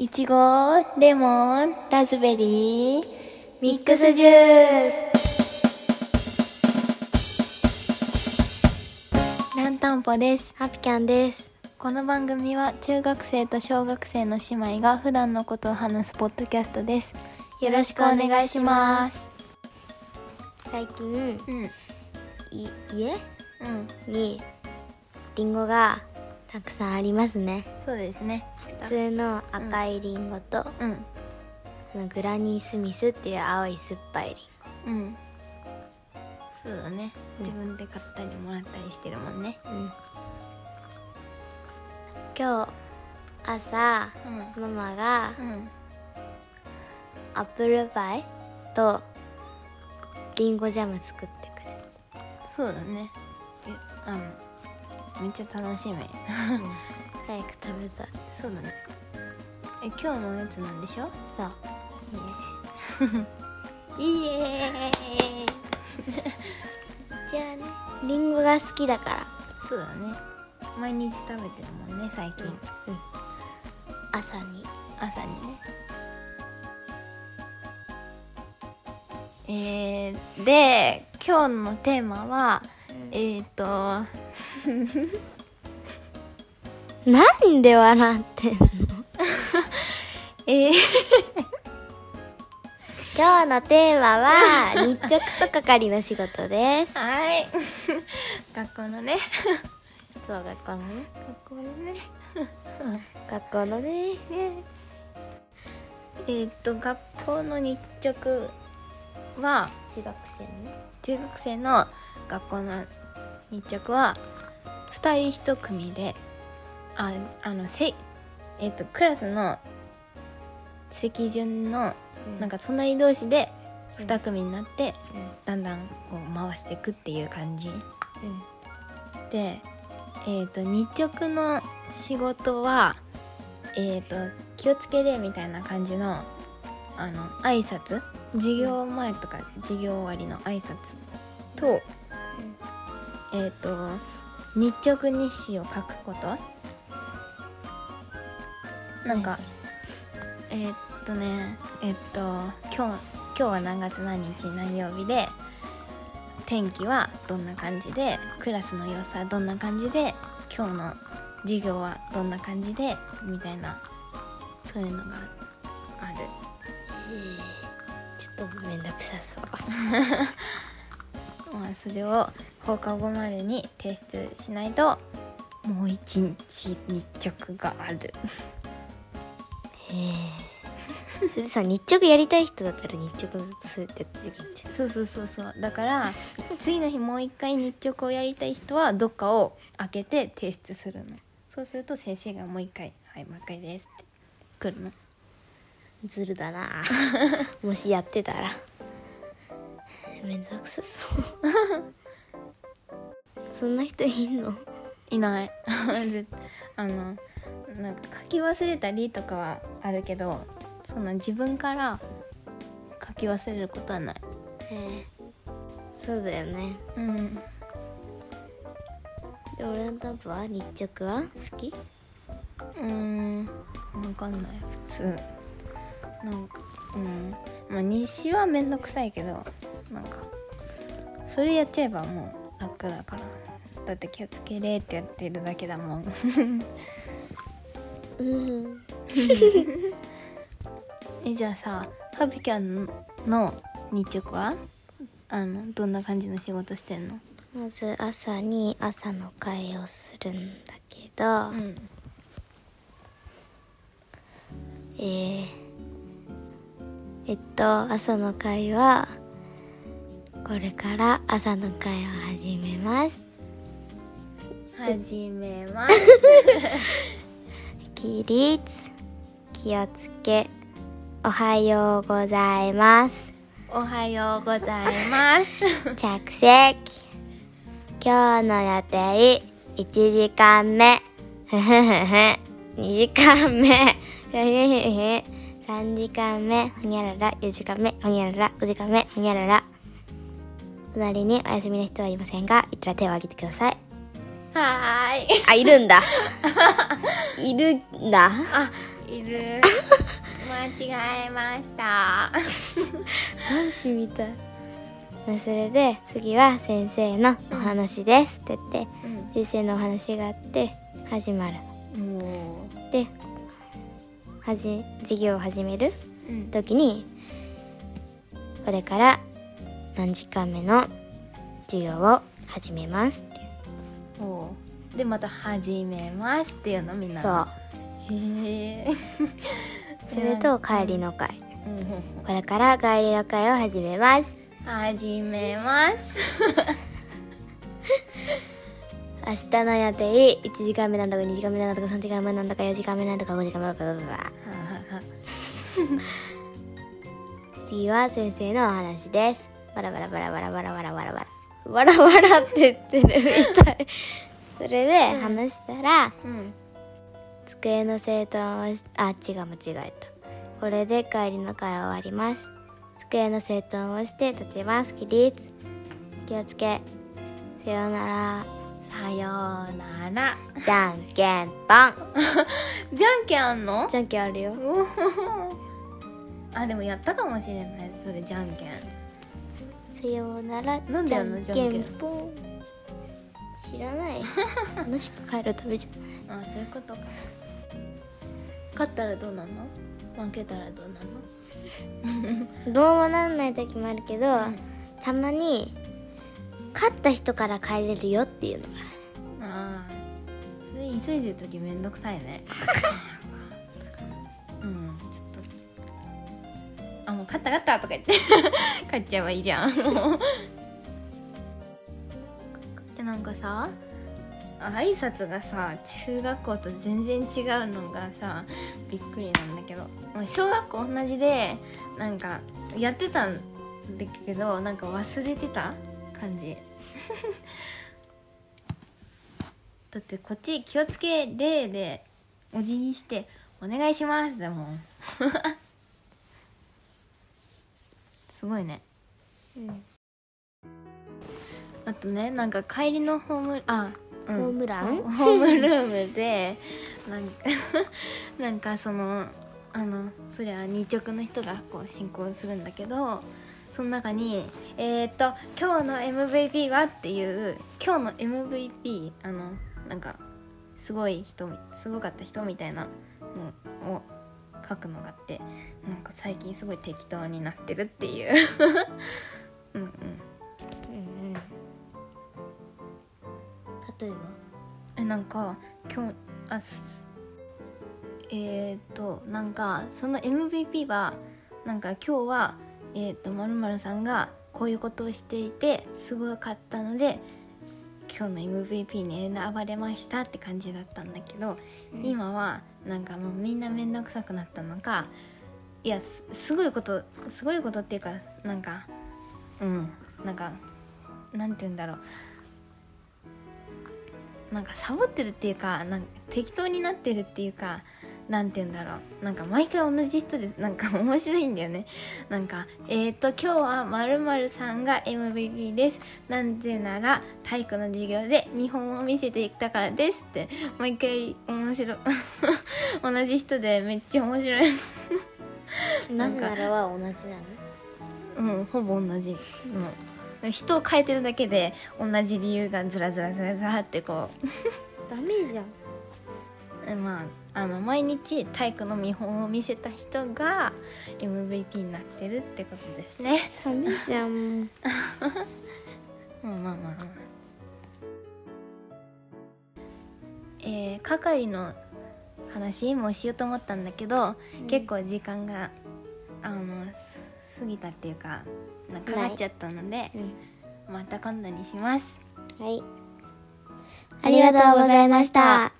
いちご、レモン、ラズベリー、ミックスジュース。ランタンポです。ハピキャンです。この番組は中学生と小学生の姉妹が普段のことを話すポッドキャストです。よろしくお願いします。最近、うん。い家？うん。にリンゴがたくさんありますね。そうですね。普通の赤いリンゴと、うん。そのグラニースミスっていう青い酸っぱいリうん。そうだね。うん自分で買ったりもらったりしてるもんね。うん。今日朝うん。ママがうん。アップルパイとリンゴジャム作ってくれそうだね。え、あの、めっちゃ楽しみ。た。早く食べたい。そうだね。え、今日のやつなんでしょ？そう。イエーイじゃあね。リンゴが好きだから。そうだね。毎日食べてるもんね、最近。朝に。朝にね。えー、で、今日のテーマは、えーと、なんで笑ってんの？えー、今日のテーマは日直と係の仕事です。はい。学校のね。そう学校のね。学校のね。学校のね。ねえーっと学校の日直は中学生のね。中学生の学校の日直は2人1組でああのせえーっとクラスの席順のなんか隣同士で2組になってだんだんこう回していくっていう感じ。でえー、と日直の仕事はえー、と気をつけれみたいな感じのあの挨拶？授業前とか授業終わりの挨拶と、えっ、と日直日誌を書くこと？なんかえーっとねえっと今日今日は何月何日何曜日で天気はどんな感じでクラスの様子はどんな感じで今日の授業はどんな感じでみたいなそういうのがあるちょっとめんどくさそう。まあそれを放課後までに提出しないともう一日日直がある へえ。それでさ日直やりたい人だったら日直ずっとそうやってやってできるんじゃん。そうそうそうそうだから次の日もう一回日直をやりたい人はどっかを開けて提出するのそうすると先生がもう一回「はいもう一回です」って来るのずるだな。もしやってたら。めんどくさそう。そんな人いんの？いない ぜあのなんか書き忘れたりとかはあるけどそんな自分から書き忘れることはないへえ。そうだよね。うんで俺のタンプは日直は？好き？うーんわかんない普通なんかうんまあ西はめんどくさいけどなんかそれやっちゃえばもう楽だから。だって気をつけれってやってるだけだもん。うん。えじゃあさハピキャンの日直は？あのどんな感じの仕事してんの？まず朝に朝の会をするんだけど、ん。えー、えっと朝の会はこれから朝の会を始めます。始めます。起立気をつけおはようございます。おはようございます。着席。今日の予定1時間目。ふふふふ。2時間目。ふふふふ。3時間目。ほにゃらら。4時間目。ほにゃらら。5時間目。ほにゃらら隣にお休みの人はいませんがいたら手を挙げてください。はーい。あいるんだ。いるんだ。あいる。間違えました。男子みたい。それで次は先生のお話です。って言って、先生のお話があって始まる。ではじ授業を始めるう、うん、時にこれから何時間目の授業を始めますっていう。おうでまた「始めます」っていうのみんな。そう。へえ それと帰りの会。これから帰りの会を始めます。始めます。明日の予定1時間目なんだか2時間目なんだか3時間目なんだか4時間目なんだか5時間目なんだかブラブラブラ 次は先生のお話ですバラバラバラバラバラバラバラバラバラバラって言ってるみたいそれで話したら、うん机の整頓をあ違う間違えたこれで帰りの会終わります机の整頓をして立ちます起立気をつけさようならさようならじゃんけんぽんじゃんけんあんのじゃんけんあるよあでもやったかもしれないそれじゃんけんさようなら。なんでやんのじゃんけん？ぽん。知らない。楽しく帰るためじゃんあそういうことか。勝ったらどうなんの？負けたらどうなんの？どうもなんない時もあるけど、たまに勝った人から帰れるよっていうのがああそれ急いでる時めんどくさいね 勝った勝ったとか言って。勝っちゃえばいいじゃん。もうえなんかさ挨拶がさ中学校と全然違うのがさびっくりなんだけど。小学校同じでなんかやってたんだけどなんか忘れてた？感じ。だってこっち気をつけ礼でお辞儀して「お願いします」だもん すごいね。うん。あとねなんか帰りのホームあ、うん。ホームラン？ホホームルームでなんか なんかそのあのそりゃ日直の人がこう進行するんだけどその中に「えっ、と今日の MVP は?」っていう今日の MVP あのなんかすごい人すごかった人みたいなのを書くのがあってなんか最近すごい適当になってるっていう。うんうん。うんうん例えば？えなんか今日あすえー、っとなんかその MVP はなんか今日はえー、っとまるまるさんがこういうことをしていてすごかったので今日の MVP に選ばれましたって感じだったんだけど、今はなんかもうみんな面倒くさくなったのかいやすごいことすごいことっていうかなんかうんなんかなんて言うんだろう。なんかサボってるっていうかなんか適当になってるっていうかなんて言うんだろう。なんか毎回同じ人でなんか面白いんだよね。なんかえっ、ー、と今日はまるまるさんが MVP です。なぜなら体育の授業で見本を見せていったからですって。毎回面白い。同じ人でめっちゃ面白い。なぜならは同じなの？うんほぼ同じ。うん人を変えてるだけで同じ理由がずらずらずらずらってこう。ダメじゃん。えまああの毎日体育の見本を見せた人が MVP になってるってことですね。ダメじゃんまあ まあまあまあ。えー、係の話もしようと思ったんだけど、結構時間があのす過ぎたっていうかなんかかかっちゃったので、うんまた今度にします。はいありがとうございました